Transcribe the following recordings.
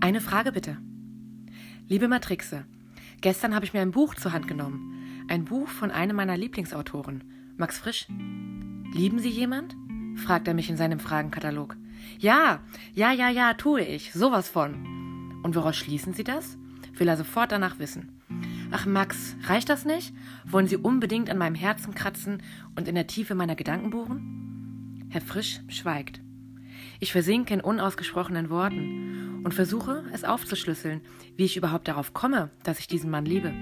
Eine Frage bitte. Liebe Matrixe, gestern habe ich mir ein Buch zur Hand genommen. Ein Buch von einem meiner Lieblingsautoren, Max Frisch. Lieben Sie jemand? fragt er mich in seinem Fragenkatalog. Ja, ja, ja, ja, tue ich. Sowas von. Und woraus schließen Sie das? Will er sofort danach wissen. Ach, Max, reicht das nicht? Wollen Sie unbedingt an meinem Herzen kratzen und in der Tiefe meiner Gedanken bohren? Herr Frisch schweigt. Ich versinke in unausgesprochenen Worten und versuche, es aufzuschlüsseln, wie ich überhaupt darauf komme, dass ich diesen Mann liebe.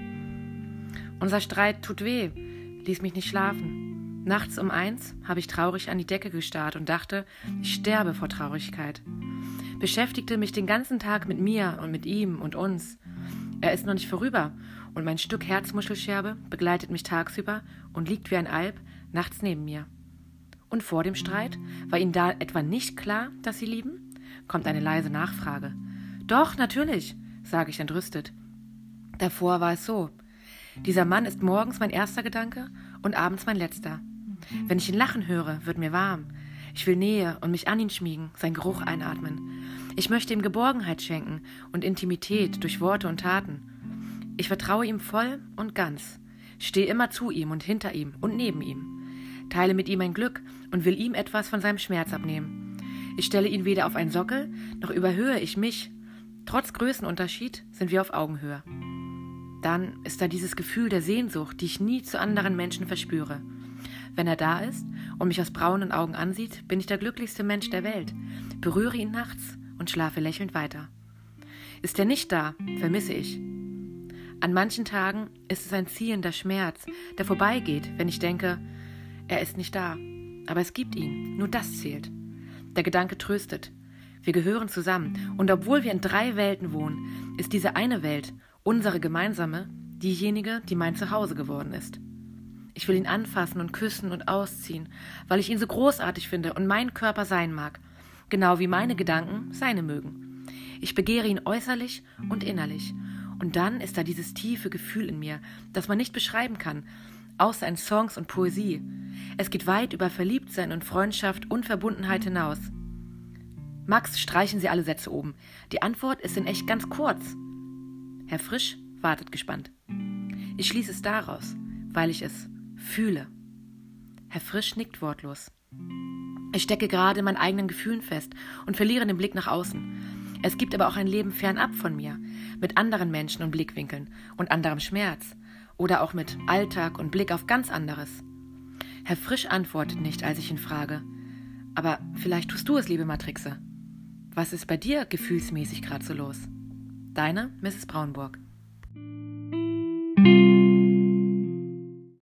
Unser Streit tut weh, ließ mich nicht schlafen. Nachts um eins habe ich traurig an die Decke gestarrt und dachte, ich sterbe vor Traurigkeit. Beschäftigte mich den ganzen Tag mit mir und mit ihm und uns. Er ist noch nicht vorüber und mein Stück Herzmuschelscherbe begleitet mich tagsüber und liegt wie ein Alp nachts neben mir. Und vor dem Streit? War Ihnen da etwa nicht klar, dass Sie lieben? kommt eine leise Nachfrage. Doch, natürlich, sage ich entrüstet. Davor war es so. Dieser Mann ist morgens mein erster Gedanke und abends mein letzter. Wenn ich ihn lachen höre, wird mir warm. Ich will Nähe und mich an ihn schmiegen, sein Geruch einatmen. Ich möchte ihm Geborgenheit schenken und Intimität durch Worte und Taten. Ich vertraue ihm voll und ganz, stehe immer zu ihm und hinter ihm und neben ihm, teile mit ihm mein Glück und will ihm etwas von seinem Schmerz abnehmen. Ich stelle ihn weder auf einen Sockel, noch überhöhe ich mich. Trotz Größenunterschied sind wir auf Augenhöhe. Dann ist da dieses Gefühl der Sehnsucht, die ich nie zu anderen Menschen verspüre. Wenn er da ist und mich aus braunen Augen ansieht, bin ich der glücklichste Mensch der Welt, berühre ihn nachts und schlafe lächelnd weiter. Ist er nicht da, vermisse ich. An manchen Tagen ist es ein ziehender Schmerz, der vorbeigeht, wenn ich denke, er ist nicht da. Aber es gibt ihn, nur das zählt. Der Gedanke tröstet. Wir gehören zusammen, und obwohl wir in drei Welten wohnen, ist diese eine Welt, unsere gemeinsame, diejenige, die mein Zuhause geworden ist. Ich will ihn anfassen und küssen und ausziehen, weil ich ihn so großartig finde und mein Körper sein mag, genau wie meine Gedanken seine mögen. Ich begehre ihn äußerlich und innerlich, und dann ist da dieses tiefe Gefühl in mir, das man nicht beschreiben kann, außer in Songs und Poesie. Es geht weit über Verliebtsein und Freundschaft und Verbundenheit hinaus. Max, streichen Sie alle Sätze oben. Die Antwort ist in echt ganz kurz. Herr Frisch wartet gespannt. Ich schließe es daraus, weil ich es fühle. Herr Frisch nickt wortlos. Ich stecke gerade in meinen eigenen Gefühlen fest und verliere den Blick nach außen. Es gibt aber auch ein Leben fernab von mir, mit anderen Menschen und Blickwinkeln und anderem Schmerz oder auch mit Alltag und Blick auf ganz anderes. Herr Frisch antwortet nicht, als ich ihn frage. Aber vielleicht tust du es, liebe Matrixe. Was ist bei dir gefühlsmäßig gerade so los? Deine Mrs. Braunburg.